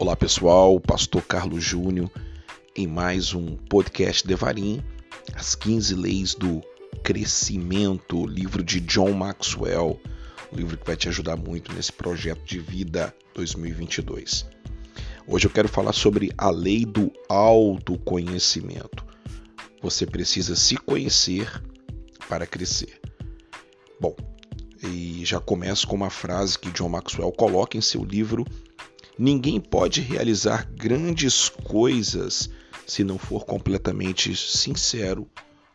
Olá pessoal, Pastor Carlos Júnior em mais um podcast Devarim, as 15 leis do crescimento, livro de John Maxwell, um livro que vai te ajudar muito nesse projeto de vida 2022. Hoje eu quero falar sobre a lei do autoconhecimento. Você precisa se conhecer para crescer. Bom, e já começo com uma frase que John Maxwell coloca em seu livro Ninguém pode realizar grandes coisas se não for completamente sincero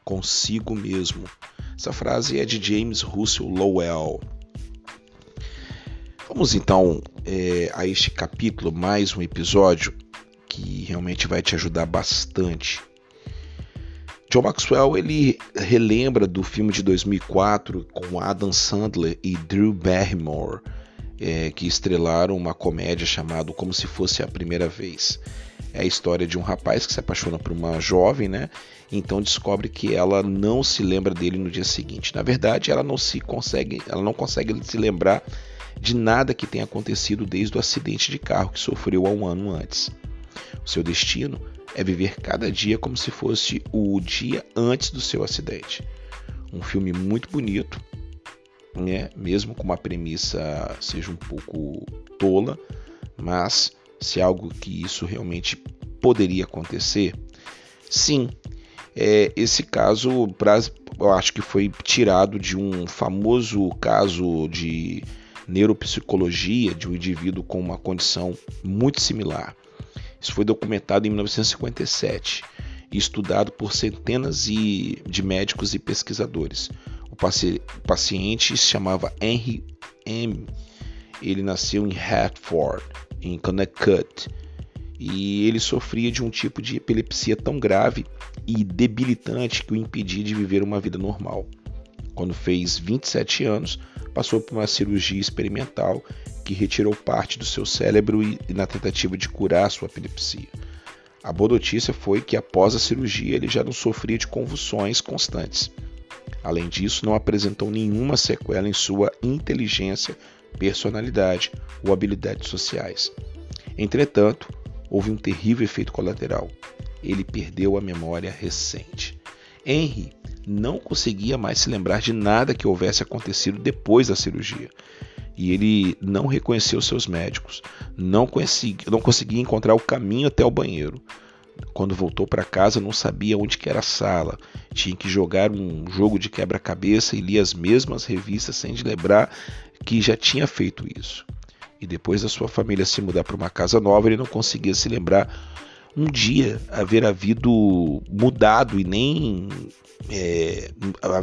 consigo mesmo. Essa frase é de James Russell Lowell. Vamos então é, a este capítulo, mais um episódio que realmente vai te ajudar bastante. John Maxwell ele relembra do filme de 2004 com Adam Sandler e Drew Barrymore é, que estrelaram uma comédia chamada Como Se Fosse a Primeira Vez. É a história de um rapaz que se apaixona por uma jovem, né? Então descobre que ela não se lembra dele no dia seguinte. Na verdade, ela não se consegue, ela não consegue se lembrar de nada que tenha acontecido desde o acidente de carro que sofreu há um ano antes. O seu destino é viver cada dia como se fosse o dia antes do seu acidente. Um filme muito bonito, né? mesmo com uma premissa seja um pouco tola, mas se algo que isso realmente poderia acontecer, sim. É, esse caso, eu acho que foi tirado de um famoso caso de neuropsicologia de um indivíduo com uma condição muito similar. Isso foi documentado em 1957 e estudado por centenas de médicos e pesquisadores. O, paci o paciente se chamava Henry M. Ele nasceu em Hartford, em Connecticut, e ele sofria de um tipo de epilepsia tão grave e debilitante que o impedia de viver uma vida normal. Quando fez 27 anos, passou por uma cirurgia experimental que retirou parte do seu cérebro e, na tentativa de curar sua epilepsia. A boa notícia foi que após a cirurgia ele já não sofria de convulsões constantes. Além disso, não apresentou nenhuma sequela em sua inteligência, personalidade ou habilidades sociais. Entretanto, houve um terrível efeito colateral. Ele perdeu a memória recente. Henry não conseguia mais se lembrar de nada que houvesse acontecido depois da cirurgia. E ele não reconheceu seus médicos, não, conseguia, não conseguia encontrar o caminho até o banheiro. Quando voltou para casa, não sabia onde era a sala. Tinha que jogar um jogo de quebra-cabeça e lia as mesmas revistas sem lembrar que já tinha feito isso. E depois da sua família se mudar para uma casa nova, ele não conseguia se lembrar um dia haver havido mudado e nem é,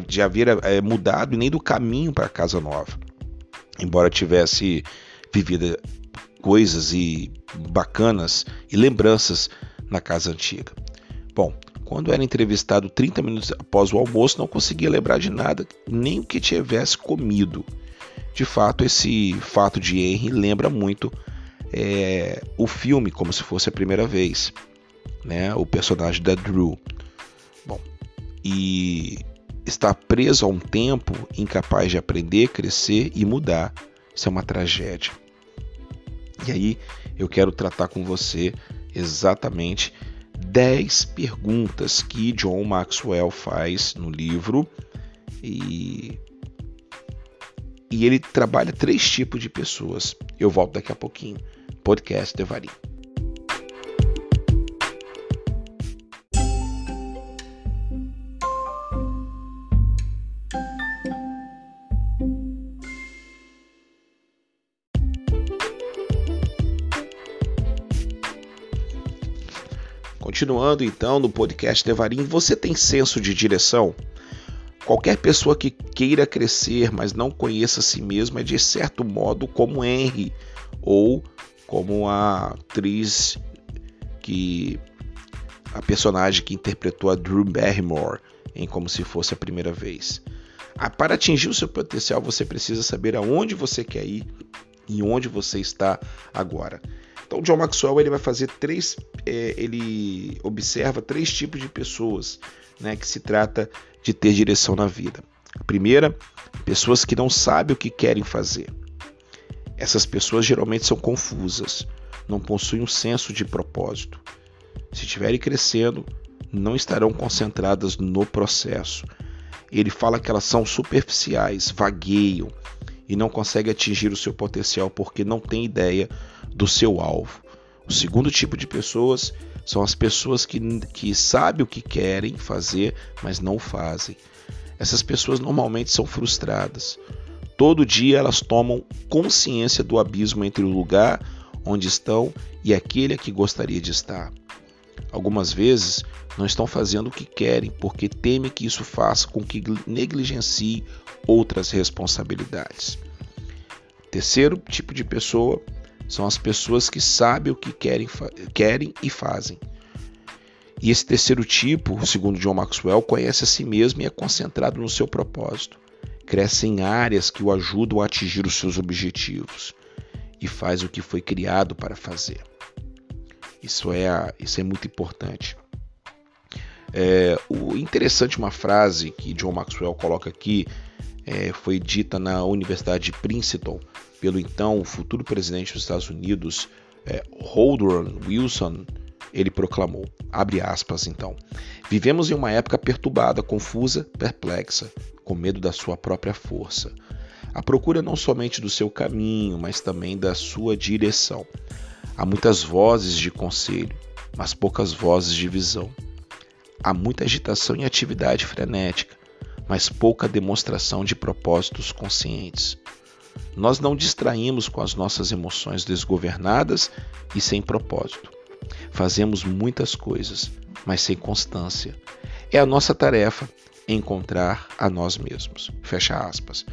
de haver é, mudado e nem do caminho para a casa nova. Embora tivesse vivido coisas e bacanas e lembranças na casa antiga. Bom, quando era entrevistado 30 minutos após o almoço, não conseguia lembrar de nada, nem o que tivesse comido. De fato, esse fato de Henry lembra muito é, o filme como se fosse a primeira vez, né? O personagem da Drew. Bom, e está preso a um tempo incapaz de aprender, crescer e mudar. Isso é uma tragédia. E aí eu quero tratar com você exatamente 10 perguntas que John Maxwell faz no livro e, e ele trabalha três tipos de pessoas. Eu volto daqui a pouquinho. Podcast Devarim. Continuando então no podcast Devarim, você tem senso de direção? Qualquer pessoa que queira crescer, mas não conheça a si mesma, é de certo modo como Henry ou como a atriz que a personagem que interpretou a Drew Barrymore em Como se fosse a primeira vez. Ah, para atingir o seu potencial, você precisa saber aonde você quer ir e onde você está agora. Então, John Maxwell ele vai fazer três, é, ele observa três tipos de pessoas, né, que se trata de ter direção na vida. A primeira, pessoas que não sabem o que querem fazer. Essas pessoas geralmente são confusas. não possuem um senso de propósito. Se estiverem crescendo, não estarão concentradas no processo. Ele fala que elas são superficiais, vagueiam e não conseguem atingir o seu potencial porque não têm ideia do seu alvo. O segundo tipo de pessoas são as pessoas que, que sabem o que querem fazer, mas não fazem. Essas pessoas normalmente são frustradas. Todo dia elas tomam consciência do abismo entre o lugar onde estão e aquele a que gostaria de estar. Algumas vezes não estão fazendo o que querem porque temem que isso faça com que negligencie outras responsabilidades. Terceiro tipo de pessoa são as pessoas que sabem o que querem, querem e fazem. E esse terceiro tipo, segundo John Maxwell, conhece a si mesmo e é concentrado no seu propósito. Cresce em áreas que o ajudam a atingir os seus objetivos e faz o que foi criado para fazer. Isso é, isso é muito importante. É, o interessante uma frase que John Maxwell coloca aqui é, foi dita na Universidade de Princeton pelo então futuro presidente dos Estados Unidos, é, Woodrow Wilson. Ele proclamou, abre aspas então, vivemos em uma época perturbada, confusa, perplexa, com medo da sua própria força. A procura não somente do seu caminho, mas também da sua direção. Há muitas vozes de conselho, mas poucas vozes de visão. Há muita agitação e atividade frenética, mas pouca demonstração de propósitos conscientes. Nós não distraímos com as nossas emoções desgovernadas e sem propósito. Fazemos muitas coisas, mas sem constância. É a nossa tarefa encontrar a nós mesmos. Fecha aspas.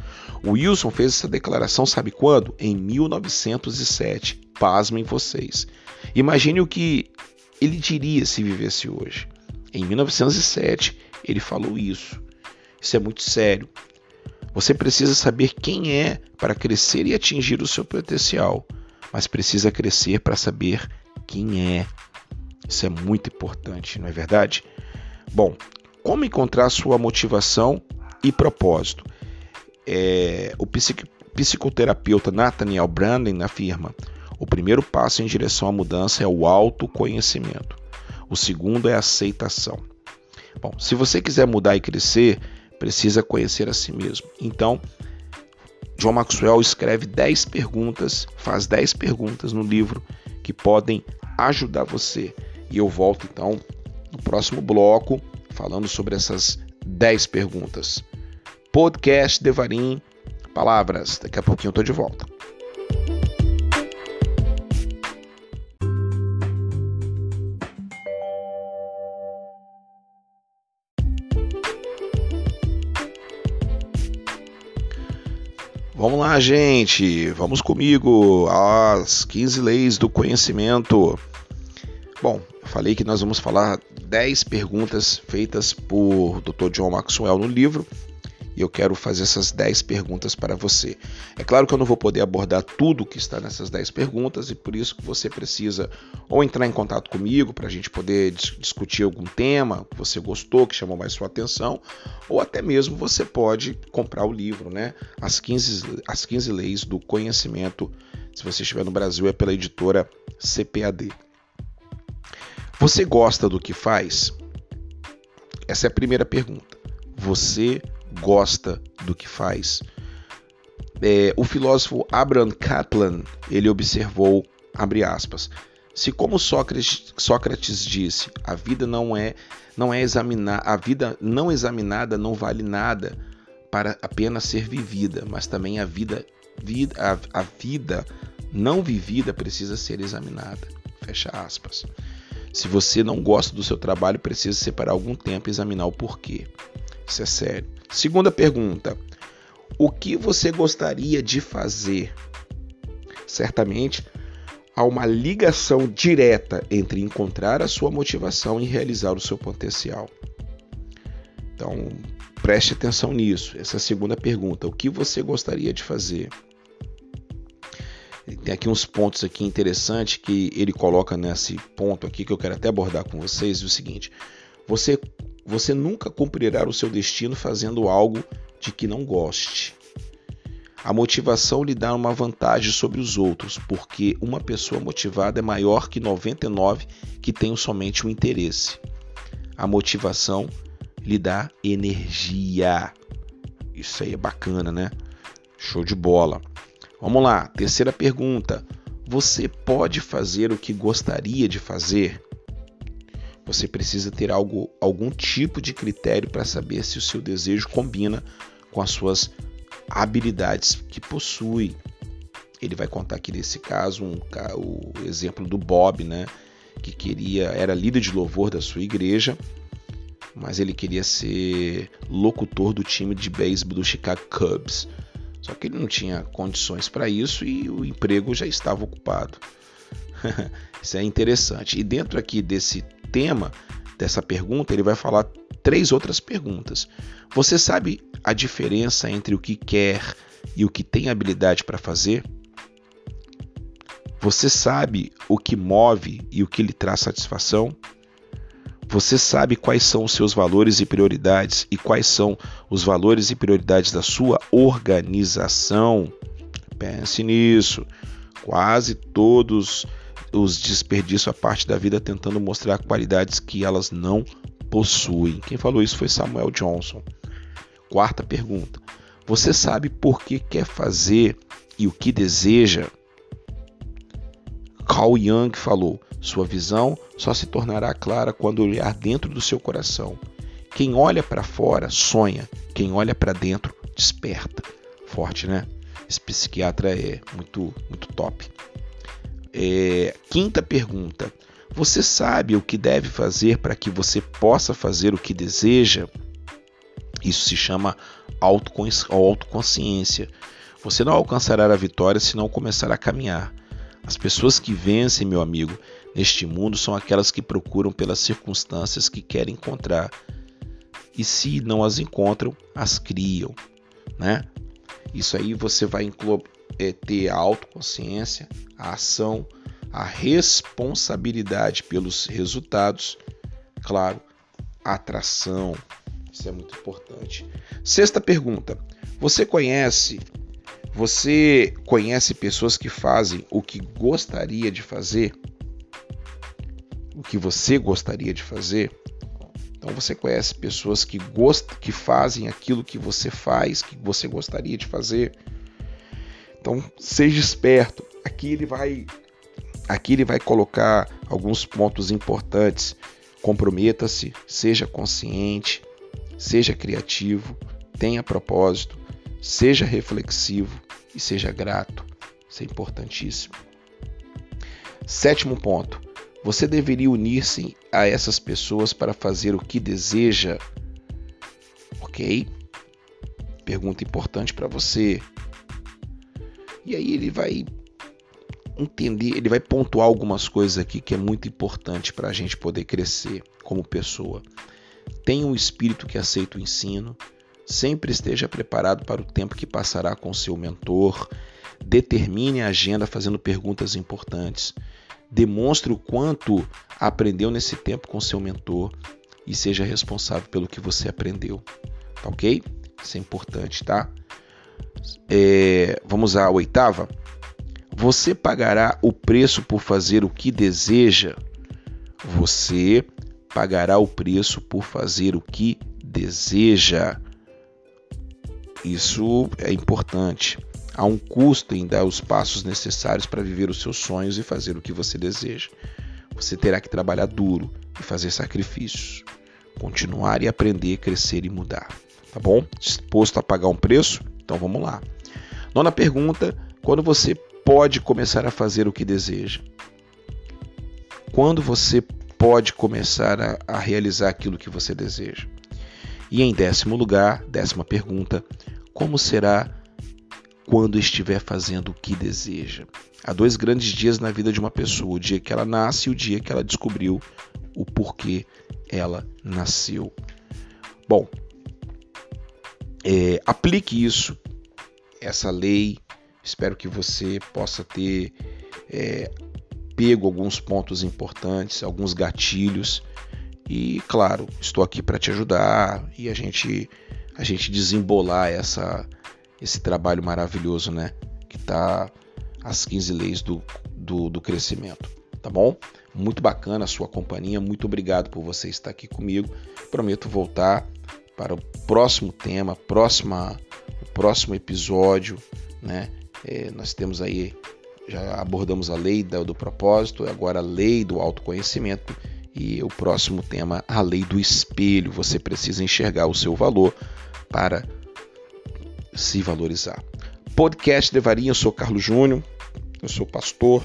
Wilson fez essa declaração, sabe quando? Em 1907. Pasmem vocês. Imagine o que ele diria se vivesse hoje. Em 1907, ele falou isso. Isso é muito sério. Você precisa saber quem é para crescer e atingir o seu potencial, mas precisa crescer para saber quem é. Isso é muito importante, não é verdade? Bom, como encontrar sua motivação e propósito? É, o psicoterapeuta Nathaniel Branden afirma: o primeiro passo em direção à mudança é o autoconhecimento. O segundo é a aceitação. Bom, se você quiser mudar e crescer, precisa conhecer a si mesmo. Então, John Maxwell escreve 10 perguntas, faz 10 perguntas no livro que podem ajudar você. E eu volto então no próximo bloco falando sobre essas 10 perguntas. Podcast Devarim Palavras. Daqui a pouquinho eu tô de volta. Gente. Vamos comigo. As 15 leis do conhecimento. Bom, eu falei que nós vamos falar 10 perguntas feitas por Dr. John Maxwell no livro e eu quero fazer essas 10 perguntas para você. É claro que eu não vou poder abordar tudo que está nessas 10 perguntas e por isso que você precisa ou entrar em contato comigo para a gente poder dis discutir algum tema que você gostou, que chamou mais sua atenção, ou até mesmo você pode comprar o livro, né? As 15, as 15 Leis do Conhecimento. Se você estiver no Brasil, é pela editora CPAD. Você gosta do que faz? Essa é a primeira pergunta. Você do que faz. É, o filósofo Abraham Kaplan ele observou, abre aspas, se como Sócrates, Sócrates disse, a vida não é não é examinar, a vida não examinada não vale nada para apenas ser vivida, mas também a vida, vida a, a vida não vivida precisa ser examinada. Fecha aspas. Se você não gosta do seu trabalho, precisa separar algum tempo e examinar o porquê. Isso é sério. Segunda pergunta: o que você gostaria de fazer? Certamente há uma ligação direta entre encontrar a sua motivação e realizar o seu potencial. Então, preste atenção nisso. Essa é segunda pergunta: o que você gostaria de fazer? Tem aqui uns pontos aqui interessantes que ele coloca nesse ponto aqui que eu quero até abordar com vocês. É o seguinte: você você nunca cumprirá o seu destino fazendo algo de que não goste. A motivação lhe dá uma vantagem sobre os outros, porque uma pessoa motivada é maior que 99 que tenham somente um interesse. A motivação lhe dá energia. Isso aí é bacana, né? Show de bola. Vamos lá, terceira pergunta. Você pode fazer o que gostaria de fazer? Você precisa ter algo, algum tipo de critério para saber se o seu desejo combina com as suas habilidades que possui. Ele vai contar aqui nesse caso um, o exemplo do Bob, né? Que queria, era líder de louvor da sua igreja, mas ele queria ser locutor do time de beisebol do Chicago Cubs. Só que ele não tinha condições para isso e o emprego já estava ocupado. isso é interessante. E dentro aqui desse tema, dessa pergunta, ele vai falar três outras perguntas. Você sabe a diferença entre o que quer e o que tem habilidade para fazer? Você sabe o que move e o que lhe traz satisfação? Você sabe quais são os seus valores e prioridades e quais são os valores e prioridades da sua organização? Pense nisso. Quase todos os desperdiçam a parte da vida tentando mostrar qualidades que elas não possuem. Quem falou isso foi Samuel Johnson. Quarta pergunta: Você sabe por que quer fazer e o que deseja? Carl Jung falou: Sua visão só se tornará clara quando olhar dentro do seu coração. Quem olha para fora sonha, quem olha para dentro desperta. Forte, né? Esse psiquiatra é muito, muito top. É, quinta pergunta: Você sabe o que deve fazer para que você possa fazer o que deseja? Isso se chama autoconsciência. Você não alcançará a vitória se não começar a caminhar. As pessoas que vencem, meu amigo, neste mundo são aquelas que procuram pelas circunstâncias que querem encontrar. E se não as encontram, as criam, né? Isso aí você vai é, ter a autoconsciência, a ação, a responsabilidade pelos resultados, claro, atração, isso é muito importante. Sexta pergunta: você conhece você conhece pessoas que fazem o que gostaria de fazer? O que você gostaria de fazer? Então você conhece pessoas que gostam, que fazem aquilo que você faz, que você gostaria de fazer. Então seja esperto. Aqui ele vai aqui ele vai colocar alguns pontos importantes. Comprometa-se, seja consciente, seja criativo, tenha propósito, seja reflexivo e seja grato. Isso é importantíssimo. Sétimo ponto. Você deveria unir-se a essas pessoas para fazer o que deseja. Ok? Pergunta importante para você. E aí ele vai entender, ele vai pontuar algumas coisas aqui que é muito importante para a gente poder crescer como pessoa. Tenha um espírito que aceita o ensino, sempre esteja preparado para o tempo que passará com seu mentor, determine a agenda fazendo perguntas importantes, demonstre o quanto aprendeu nesse tempo com seu mentor e seja responsável pelo que você aprendeu. Tá ok? Isso é importante, tá? É, vamos à oitava. Você pagará o preço por fazer o que deseja. Você pagará o preço por fazer o que deseja. Isso é importante. Há um custo em dar os passos necessários para viver os seus sonhos e fazer o que você deseja. Você terá que trabalhar duro e fazer sacrifícios. Continuar e aprender, crescer e mudar. Tá bom? Disposto a pagar um preço? Então vamos lá. Nona pergunta: quando você pode começar a fazer o que deseja? Quando você pode começar a, a realizar aquilo que você deseja. E em décimo lugar, décima pergunta, como será quando estiver fazendo o que deseja? Há dois grandes dias na vida de uma pessoa: o dia que ela nasce e o dia que ela descobriu o porquê ela nasceu. Bom, é, aplique isso, essa lei. Espero que você possa ter é, pego alguns pontos importantes, alguns gatilhos. E claro, estou aqui para te ajudar e a gente a gente desembolar essa esse trabalho maravilhoso, né? Que tá as 15 leis do, do, do crescimento, tá bom? Muito bacana a sua companhia, muito obrigado por você estar aqui comigo. Prometo voltar para o próximo tema, próxima, o próximo episódio, né? É, nós temos aí, já abordamos a lei do, propósito, agora a lei do autoconhecimento e o próximo tema, a lei do espelho. Você precisa enxergar o seu valor para se valorizar. Podcast Devarinho, eu sou Carlos Júnior, eu sou pastor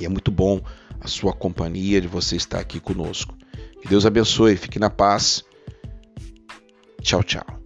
e é muito bom a sua companhia de você estar aqui conosco. Que Deus abençoe, fique na paz. Tchau, tchau.